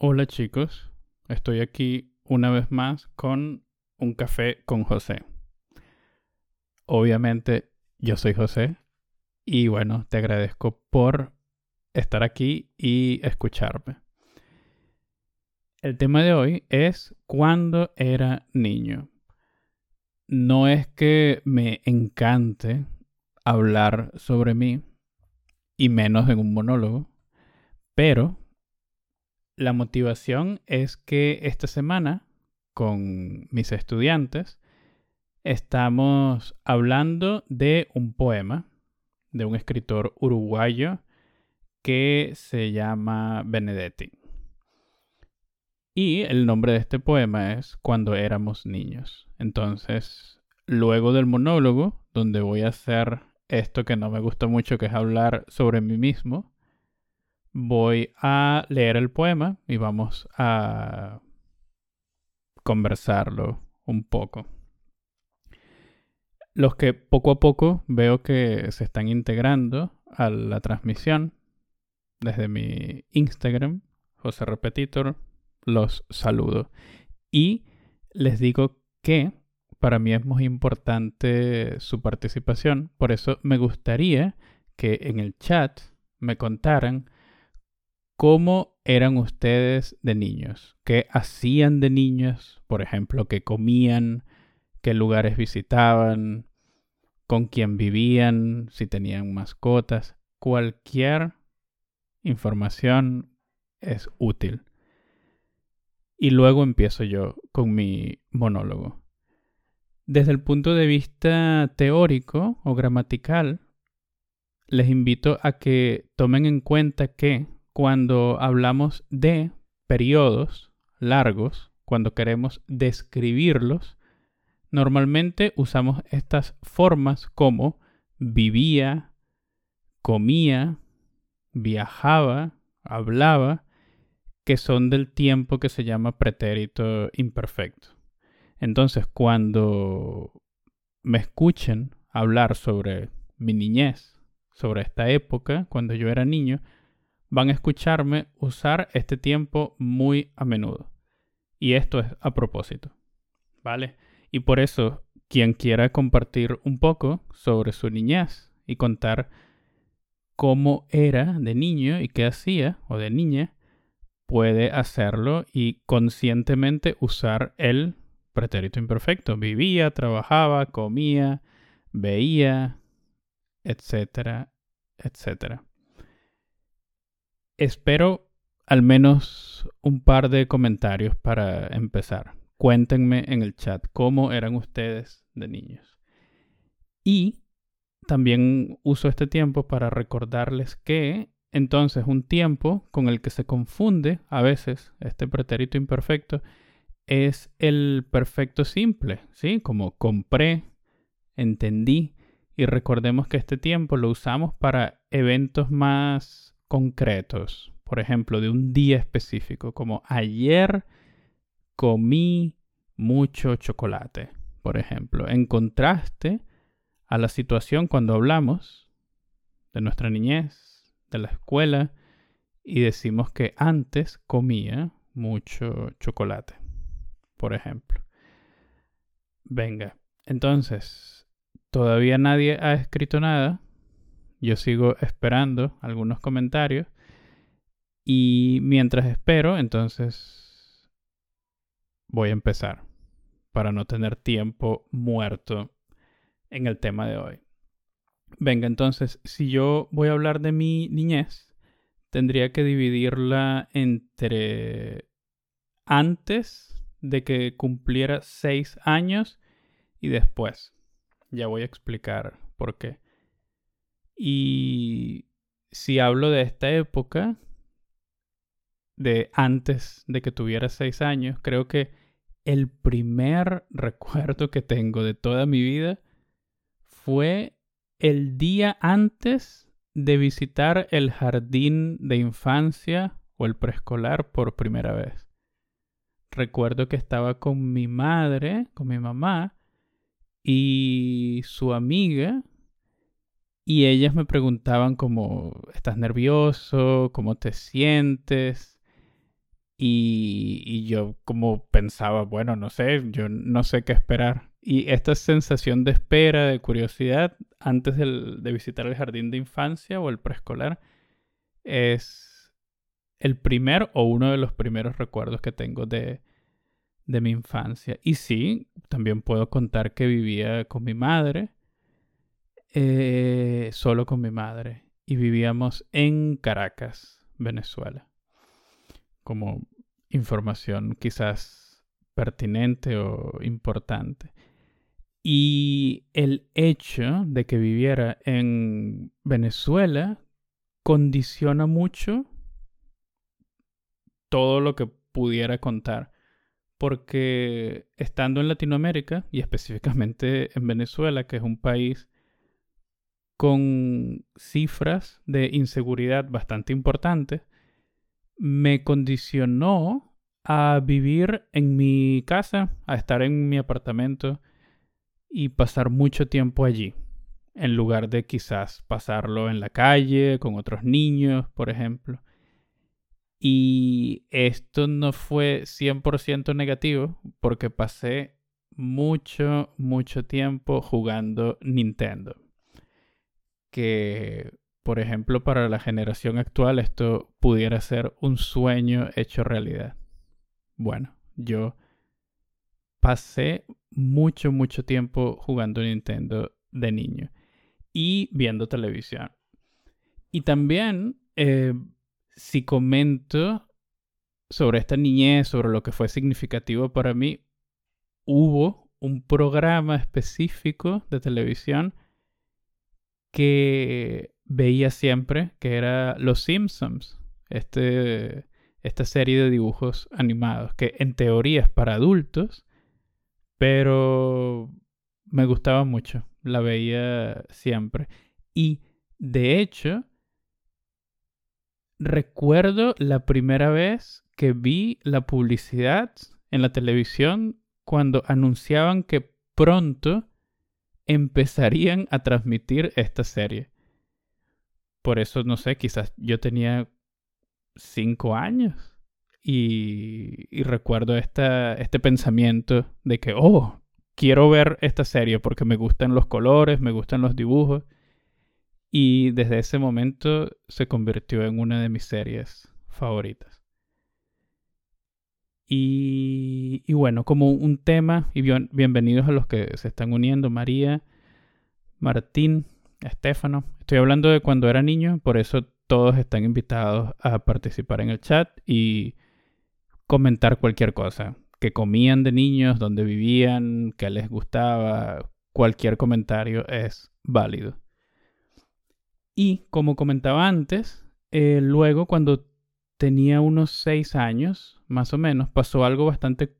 Hola chicos, estoy aquí una vez más con un café con José. Obviamente yo soy José y bueno, te agradezco por estar aquí y escucharme. El tema de hoy es cuando era niño. No es que me encante hablar sobre mí y menos en un monólogo, pero la motivación es que esta semana, con mis estudiantes, estamos hablando de un poema de un escritor uruguayo que se llama Benedetti. Y el nombre de este poema es Cuando éramos niños. Entonces, luego del monólogo, donde voy a hacer esto que no me gusta mucho, que es hablar sobre mí mismo, voy a leer el poema y vamos a conversarlo un poco. Los que poco a poco veo que se están integrando a la transmisión desde mi Instagram, José Repetitor, los saludo. Y les digo que para mí es muy importante su participación, por eso me gustaría que en el chat me contaran ¿Cómo eran ustedes de niños? ¿Qué hacían de niños? Por ejemplo, ¿qué comían? ¿Qué lugares visitaban? ¿Con quién vivían? Si tenían mascotas. Cualquier información es útil. Y luego empiezo yo con mi monólogo. Desde el punto de vista teórico o gramatical, les invito a que tomen en cuenta que cuando hablamos de periodos largos, cuando queremos describirlos, normalmente usamos estas formas como vivía, comía, viajaba, hablaba, que son del tiempo que se llama pretérito imperfecto. Entonces, cuando me escuchen hablar sobre mi niñez, sobre esta época, cuando yo era niño, van a escucharme usar este tiempo muy a menudo. Y esto es a propósito. ¿Vale? Y por eso, quien quiera compartir un poco sobre su niñez y contar cómo era de niño y qué hacía o de niña, puede hacerlo y conscientemente usar el pretérito imperfecto. Vivía, trabajaba, comía, veía, etcétera, etcétera. Espero al menos un par de comentarios para empezar. Cuéntenme en el chat cómo eran ustedes de niños. Y también uso este tiempo para recordarles que entonces un tiempo con el que se confunde a veces este pretérito imperfecto es el perfecto simple, ¿sí? Como compré, entendí y recordemos que este tiempo lo usamos para eventos más concretos, por ejemplo, de un día específico, como ayer comí mucho chocolate, por ejemplo, en contraste a la situación cuando hablamos de nuestra niñez, de la escuela, y decimos que antes comía mucho chocolate, por ejemplo. Venga, entonces, todavía nadie ha escrito nada. Yo sigo esperando algunos comentarios. Y mientras espero, entonces voy a empezar para no tener tiempo muerto en el tema de hoy. Venga, entonces, si yo voy a hablar de mi niñez, tendría que dividirla entre antes de que cumpliera seis años y después. Ya voy a explicar por qué. Y si hablo de esta época, de antes de que tuviera seis años, creo que el primer recuerdo que tengo de toda mi vida fue el día antes de visitar el jardín de infancia o el preescolar por primera vez. Recuerdo que estaba con mi madre, con mi mamá y su amiga, y ellas me preguntaban como, ¿estás nervioso? ¿Cómo te sientes? Y, yo como pensaba, bueno, no sé, yo no sé qué esperar. Y esta sensación de espera, de curiosidad, antes de visitar el jardín de infancia o el preescolar, es el primer o uno de los primeros recuerdos que tengo de, de mi infancia. Y sí, también puedo contar que vivía con mi madre, eh, solo con mi madre, y vivíamos en Caracas, Venezuela. Como información quizás pertinente o importante. Y el hecho de que viviera en Venezuela condiciona mucho todo lo que pudiera contar. Porque estando en Latinoamérica, y específicamente en Venezuela, que es un país con cifras de inseguridad bastante importantes, me condicionó a vivir en mi casa, a estar en mi apartamento y pasar mucho tiempo allí, en lugar de quizás pasarlo en la calle con otros niños, por ejemplo. Y esto no fue 100% negativo porque pasé mucho, mucho tiempo jugando Nintendo. Que, por ejemplo, para la generación actual esto pudiera ser un sueño hecho realidad. Bueno, yo pasé mucho, mucho tiempo jugando Nintendo de niño y viendo televisión. Y también, eh, si comento sobre esta niñez, sobre lo que fue significativo para mí, hubo un programa específico de televisión que veía siempre, que era Los Simpsons, este, esta serie de dibujos animados, que en teoría es para adultos, pero me gustaba mucho, la veía siempre. Y de hecho, recuerdo la primera vez que vi la publicidad en la televisión cuando anunciaban que pronto empezarían a transmitir esta serie. Por eso, no sé, quizás yo tenía cinco años y, recuerdo este pensamiento de que, oh, quiero ver esta serie porque me gustan los colores, me gustan los dibujos. Y desde ese momento se convirtió en una de mis series favoritas. Y, bueno, como un tema, y bienvenidos a los que se están uniendo, María, Martín, Estefano. Estoy hablando de cuando era niño, por eso todos están invitados a participar en el chat y comentar cualquier cosa. Que comían de niños, dónde vivían, qué les gustaba. Cualquier comentario es válido. Y como comentaba antes, eh, luego cuando tenía unos seis años, más o menos, pasó algo bastante,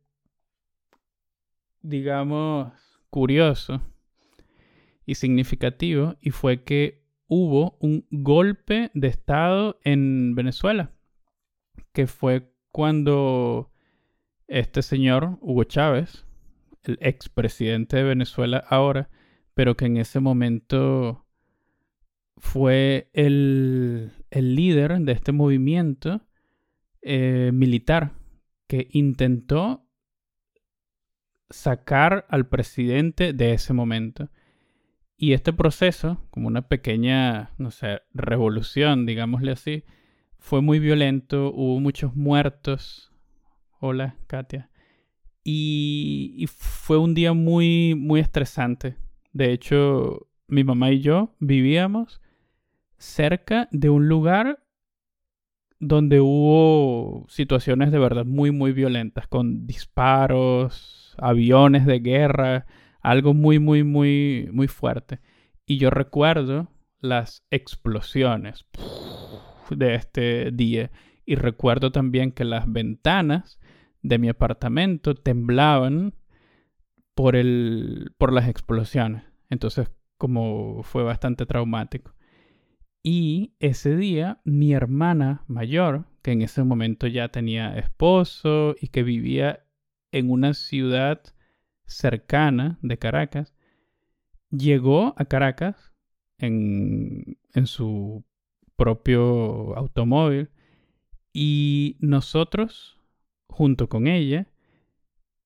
digamos, curioso y significativo, y fue que hubo un golpe de Estado en Venezuela, que fue cuando este señor, Hugo Chávez, el expresidente de Venezuela ahora, pero que en ese momento fue el, líder de este movimiento eh, militar que intentó sacar al presidente de ese momento. Y este proceso, como una pequeña, no sé, revolución, digámosle así, fue muy violento, hubo muchos muertos. Hola, Katia. Y, fue un día muy, muy estresante. De hecho, mi mamá y yo vivíamos cerca de un lugar donde hubo situaciones de verdad muy, muy violentas, con disparos, aviones de guerra, algo muy, muy, muy, muy fuerte. Y yo recuerdo las explosiones de este día. Y recuerdo también que las ventanas de mi apartamento temblaban por, el, por las explosiones. Entonces, como fue bastante traumático. Y ese día, mi hermana mayor, que en ese momento ya tenía esposo y que vivía en una ciudad cercana de Caracas, llegó a Caracas en, en su propio automóvil y nosotros junto con ella,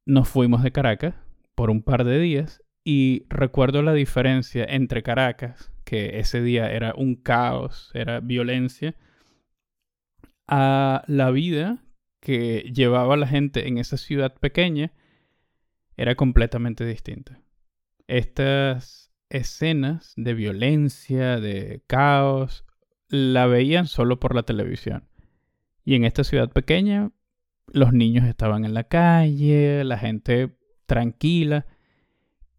nos fuimos de Caracas por un par de días y recuerdo la diferencia entre Caracas, que ese día era un caos, era violencia, a la vida que llevaba la gente en esa ciudad pequeña, era completamente distinta. Estas escenas de violencia, de caos, la veían solo por la televisión. Y en esta ciudad pequeña, los niños estaban en la calle, la gente tranquila.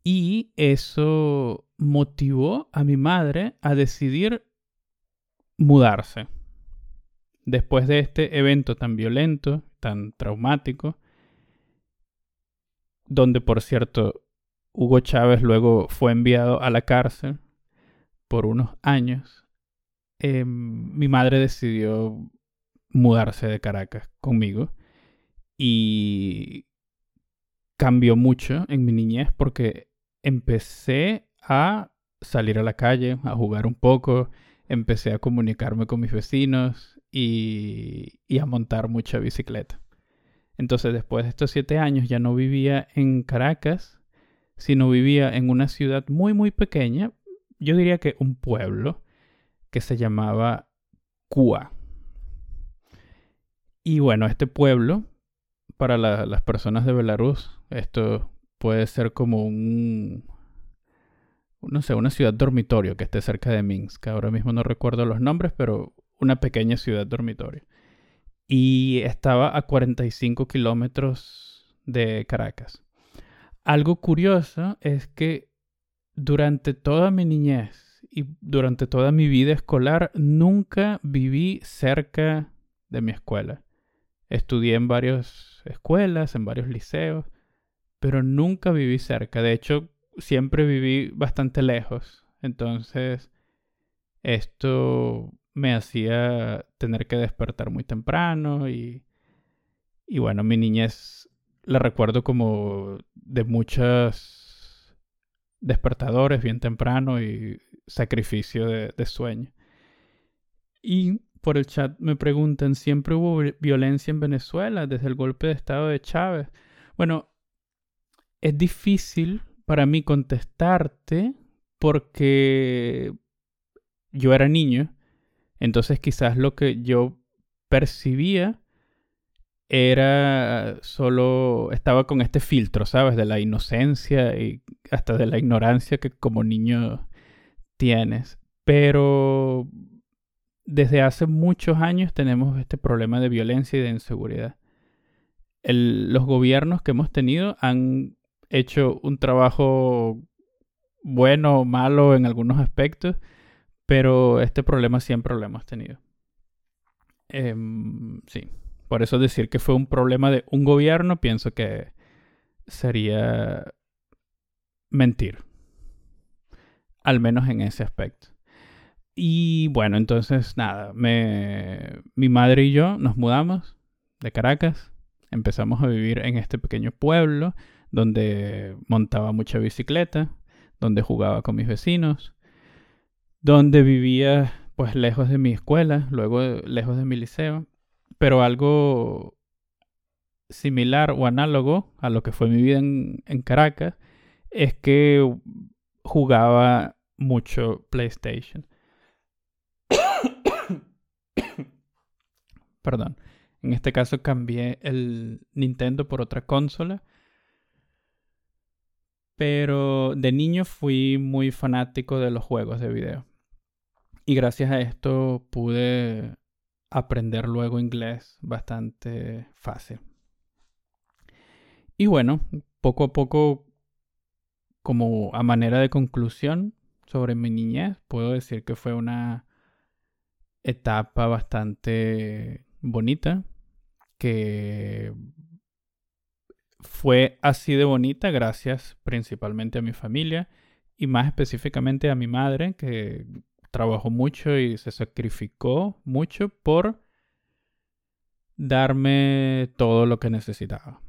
Y eso motivó a mi madre a decidir mudarse. Después de este evento tan violento, tan traumático, donde por cierto Hugo Chávez luego fue enviado a la cárcel por unos años, em, mi madre decidió mudarse de Caracas conmigo y cambió mucho en mi niñez porque empecé a salir a la calle, a jugar un poco, empecé a comunicarme con mis vecinos y, a montar mucha bicicleta. Entonces después de estos siete años ya no vivía en Caracas, sino vivía en una ciudad muy muy pequeña, yo diría que un pueblo, que se llamaba Cua. Y bueno, este pueblo, para las personas de Belarus, esto puede ser como un, no sé, una ciudad dormitorio que esté cerca de Minsk. Ahora mismo no recuerdo los nombres, pero una pequeña ciudad dormitorio. Y estaba a 45 kilómetros de Caracas. Algo curioso es que durante toda mi niñez y durante toda mi vida escolar nunca viví cerca de mi escuela. Estudié en varias escuelas, en varios liceos, pero nunca viví cerca. De hecho, siempre viví bastante lejos. Entonces, esto me hacía tener que despertar muy temprano y, y bueno, mi niñez la recuerdo como de muchos despertadores bien temprano y sacrificio de, de sueño. Y por el chat me preguntan, ¿siempre hubo violencia en Venezuela desde el golpe de Estado de Chávez? Bueno, es difícil para mí contestarte porque yo era niño, entonces quizás lo que yo percibía era solo, estaba con este filtro, ¿sabes? De la inocencia y hasta de la ignorancia que como niño tienes. Pero desde hace muchos años tenemos este problema de violencia y de inseguridad. los gobiernos que hemos tenido han hecho un trabajo bueno o malo en algunos aspectos, pero este problema siempre lo hemos tenido. Em, sí, por eso decir que fue un problema de un gobierno, pienso que sería mentir. Al menos en ese aspecto. Y bueno, entonces nada, me, mi madre y yo nos mudamos de Caracas, empezamos a vivir en este pequeño pueblo donde montaba mucha bicicleta, donde jugaba con mis vecinos, donde vivía pues lejos de mi escuela, luego lejos de mi liceo, pero algo similar o análogo a lo que fue mi vida en, en Caracas es que jugaba mucho PlayStation. Perdón. En este caso cambié el Nintendo por otra consola. Pero de niño fui muy fanático de los juegos de video. Y gracias a esto pude aprender luego inglés bastante fácil. Y bueno, poco a poco, como a manera de conclusión sobre mi niñez, puedo decir que fue una etapa bastante bonita, que fue así de bonita gracias principalmente a mi familia y más específicamente a mi madre que trabajó mucho y se sacrificó mucho por darme todo lo que necesitaba.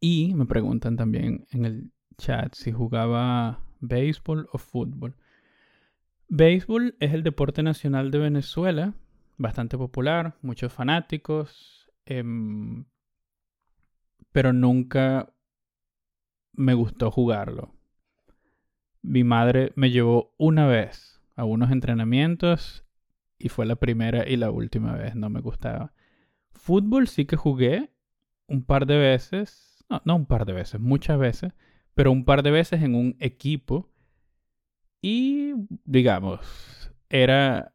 Y me preguntan también en el chat si jugaba béisbol o fútbol. Béisbol es el deporte nacional de Venezuela, bastante popular, muchos fanáticos, em, pero nunca me gustó jugarlo. Mi madre me llevó una vez a unos entrenamientos y fue la primera y la última vez, no me gustaba. Fútbol sí que jugué un par de veces, no, no un par de veces, muchas veces, pero un par de veces en un equipo y digamos, era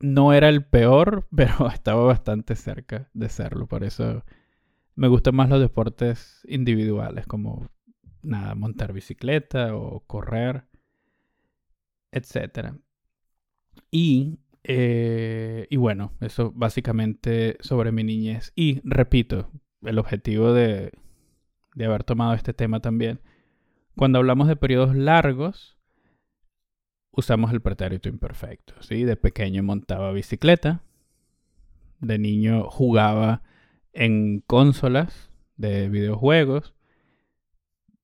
no era el peor, pero estaba bastante cerca de serlo. Por eso me gustan más los deportes individuales, como nada, montar bicicleta o correr, etc. Y, eh, y bueno, eso básicamente sobre mi niñez. Y repito, el objetivo de, de haber tomado este tema también. Cuando hablamos de periodos largos, usamos el pretérito imperfecto. ¿sí? De pequeño montaba bicicleta, de niño jugaba en consolas de videojuegos,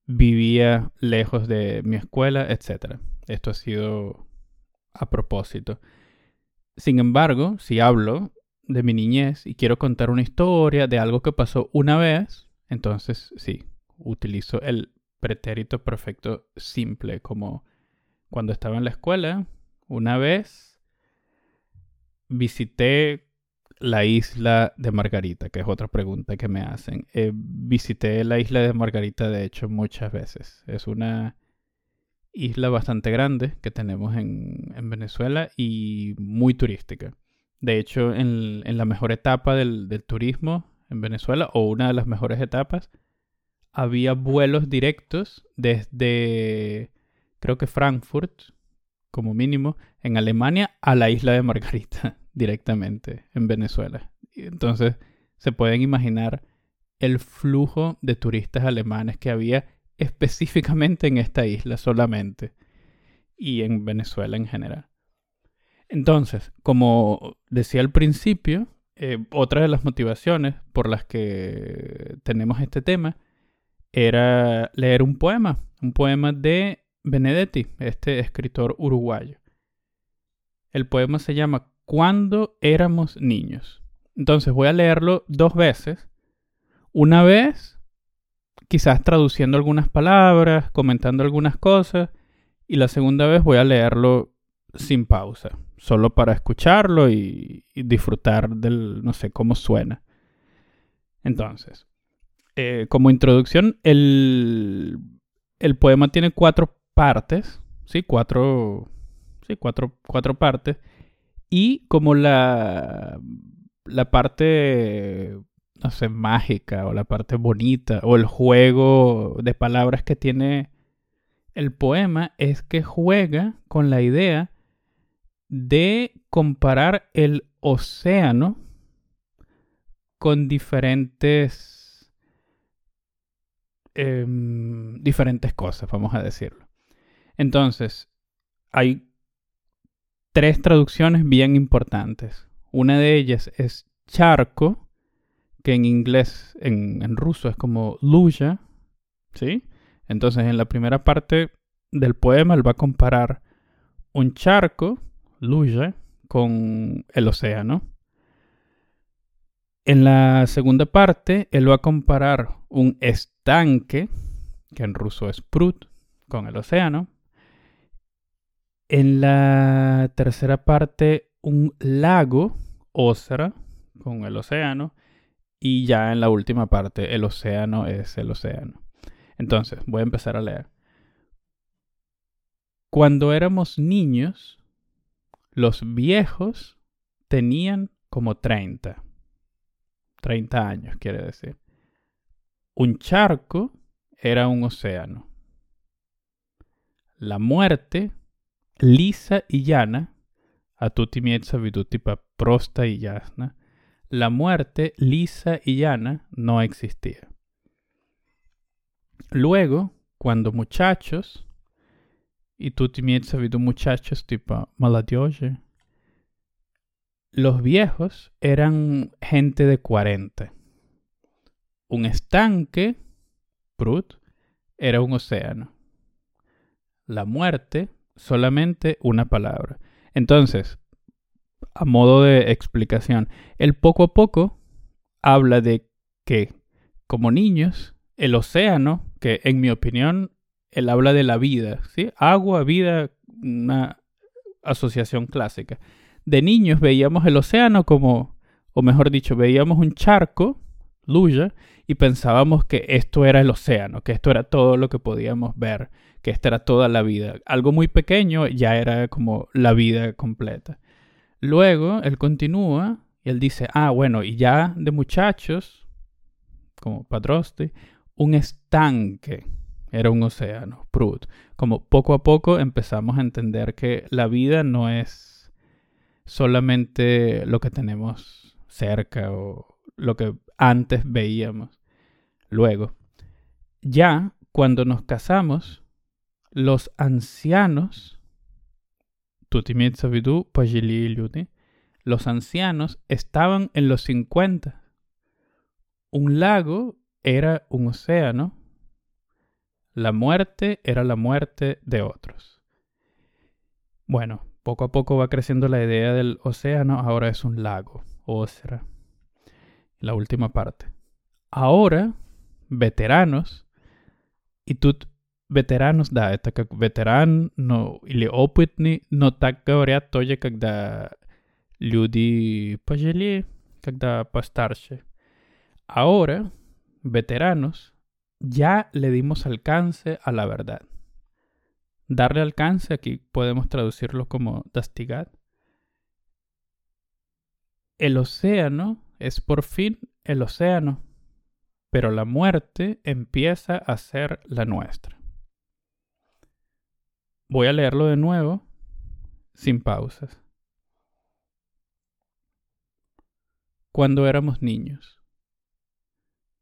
vivía lejos de mi escuela, etc. Esto ha sido a propósito. Sin embargo, si hablo de mi niñez y quiero contar una historia de algo que pasó una vez, entonces sí, utilizo el pretérito perfecto simple como cuando estaba en la escuela, una vez visité la isla de Margarita, que es otra pregunta que me hacen. Eh, visité la isla de Margarita, de hecho, muchas veces. Es una isla bastante grande que tenemos en, Venezuela y muy turística. De hecho, en, la mejor etapa del, del, turismo en Venezuela, o una de las mejores etapas, había vuelos directos desde creo que Frankfurt, como mínimo, en Alemania, a la isla de Margarita, directamente, en Venezuela. Entonces, se pueden imaginar el flujo de turistas alemanes que había específicamente en esta isla solamente y en Venezuela en general. Entonces, como decía al principio, eh, otra de las motivaciones por las que tenemos este tema era leer un poema, un poema de Benedetti, este escritor uruguayo. El poema se llama Cuando éramos niños. Entonces voy a leerlo dos veces. Una vez, quizás traduciendo algunas palabras, comentando algunas cosas, y la segunda vez voy a leerlo sin pausa, solo para escucharlo y, disfrutar del, no sé, cómo suena. Entonces, eh, como introducción, el, el poema tiene cuatro partes, ¿sí? Cuatro, sí, cuatro, cuatro partes. Y como la, la parte, no sé, mágica o la parte bonita o el juego de palabras que tiene el poema es que juega con la idea de comparar el océano con diferentes em, diferentes cosas, vamos a decirlo. Entonces, hay tres traducciones bien importantes. Una de ellas es charco, que en inglés, en, ruso es como luya, ¿sí? Entonces, en la primera parte del poema, él va a comparar un charco, luya, con el océano. En la segunda parte, él va a comparar un estanque, que en ruso es prut, con el océano. En la tercera parte, un lago, Osra, con el océano. Y ya en la última parte, el océano es el océano. Entonces, voy a empezar a leer. Cuando éramos niños, los viejos tenían como 30. 30 años, quiere decir. Un charco era un océano. La muerte lisa y llana, a tutti miezza viduti prosta y yasna, la muerte lisa y llana no existía. Luego, cuando muchachos, y tutti miezza vidu muchachos tipo maladioje, los viejos eran gente de 40. Un estanque, Prut, era un océano. La muerte solamente una palabra. Entonces, a modo de explicación, el poco a poco habla de que, como niños, el océano, que en mi opinión, él habla de la vida, ¿sí? Agua, vida, una asociación clásica. De niños veíamos el océano como, o mejor dicho, veíamos un charco, Luya, y pensábamos que esto era el océano, que esto era todo lo que podíamos ver, que esta era toda la vida. Algo muy pequeño ya era como la vida completa. Luego él continúa y él dice, ah, bueno, y ya de muchachos, como Padroste, un estanque era un océano, Prut. Como poco a poco empezamos a entender que la vida no es solamente lo que tenemos cerca o lo que antes veíamos. Luego, ya cuando nos casamos, los ancianos, los ancianos estaban en los 50. Un lago era un océano. La muerte era la muerte de otros. Bueno, poco a poco va creciendo la idea del océano, ahora es un lago, será La última parte. Ahora, veteranos, y tú veteranos да, это как ветеран, но или опытный, но так говорят тоже, когда люди пожили, когда постарше. Ahora, veteranos, ya le dimos alcance a la verdad. Darle alcance, aquí podemos traducirlo como dastigat. El océano es por fin el océano, pero la muerte empieza a ser la nuestra. Voy a leerlo de nuevo, sin pausas. Cuando éramos niños.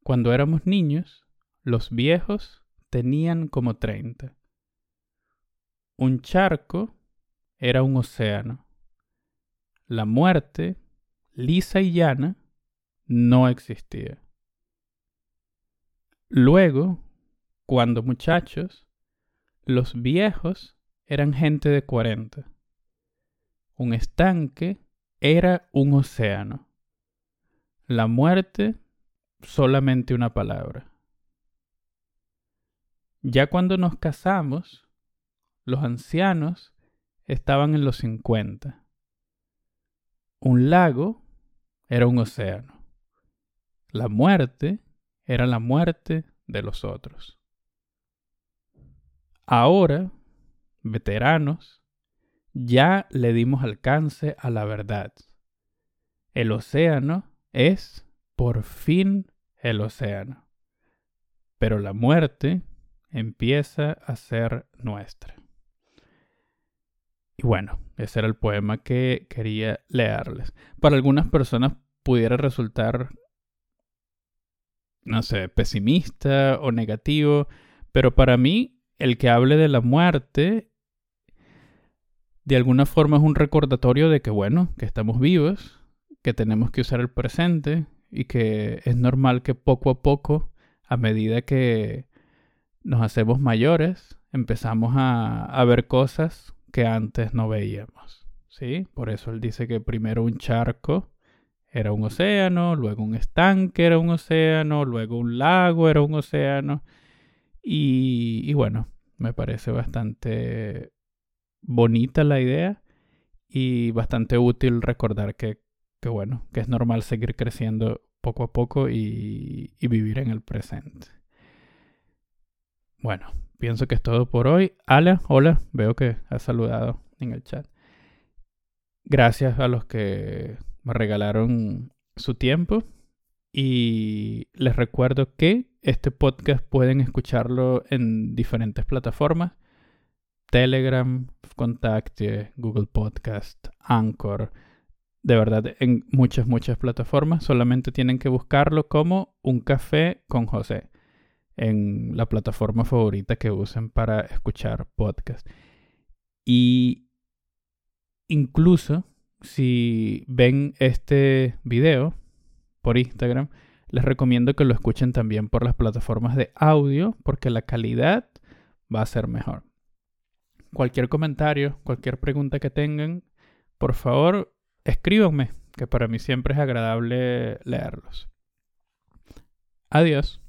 Cuando éramos niños, los viejos tenían como 30. Un charco era un océano. La muerte, lisa y llana, no existía. Luego, cuando muchachos, los viejos eran gente de 40. Un estanque era un océano. La muerte solamente una palabra. Ya cuando nos casamos, los ancianos estaban en los 50. Un lago era un océano. La muerte era la muerte de los otros. Ahora, veteranos, ya le dimos alcance a la verdad. El océano es por fin el océano. Pero la muerte empieza a ser nuestra. Y bueno, ese era el poema que quería leerles. Para algunas personas pudiera resultar, no sé, pesimista o negativo, pero para mí el que hable de la muerte, de alguna forma es un recordatorio de que, bueno, que estamos vivos, que tenemos que usar el presente y que es normal que poco a poco, a medida que nos hacemos mayores, empezamos a, ver cosas que antes no veíamos. ¿Sí? Por eso él dice que primero un charco era un océano, luego un estanque era un océano, luego un lago era un océano y, bueno, me parece bastante bonita la idea y bastante útil recordar que, bueno, que es normal seguir creciendo poco a poco y, y vivir en el presente. Bueno, pienso que es todo por hoy. Ala, hola, veo que has saludado en el chat. Gracias a los que me regalaron su tiempo y les recuerdo que este podcast pueden escucharlo en diferentes plataformas. Telegram, Contacte, Google Podcast, Anchor. De verdad, en muchas, muchas plataformas. Solamente tienen que buscarlo como Un Café con José. En la plataforma favorita que usen para escuchar podcast. Y incluso si ven este video por Instagram, les recomiendo que lo escuchen también por las plataformas de audio porque la calidad va a ser mejor. Cualquier comentario, cualquier pregunta que tengan, por favor, escríbanme, que para mí siempre es agradable leerlos. Adiós.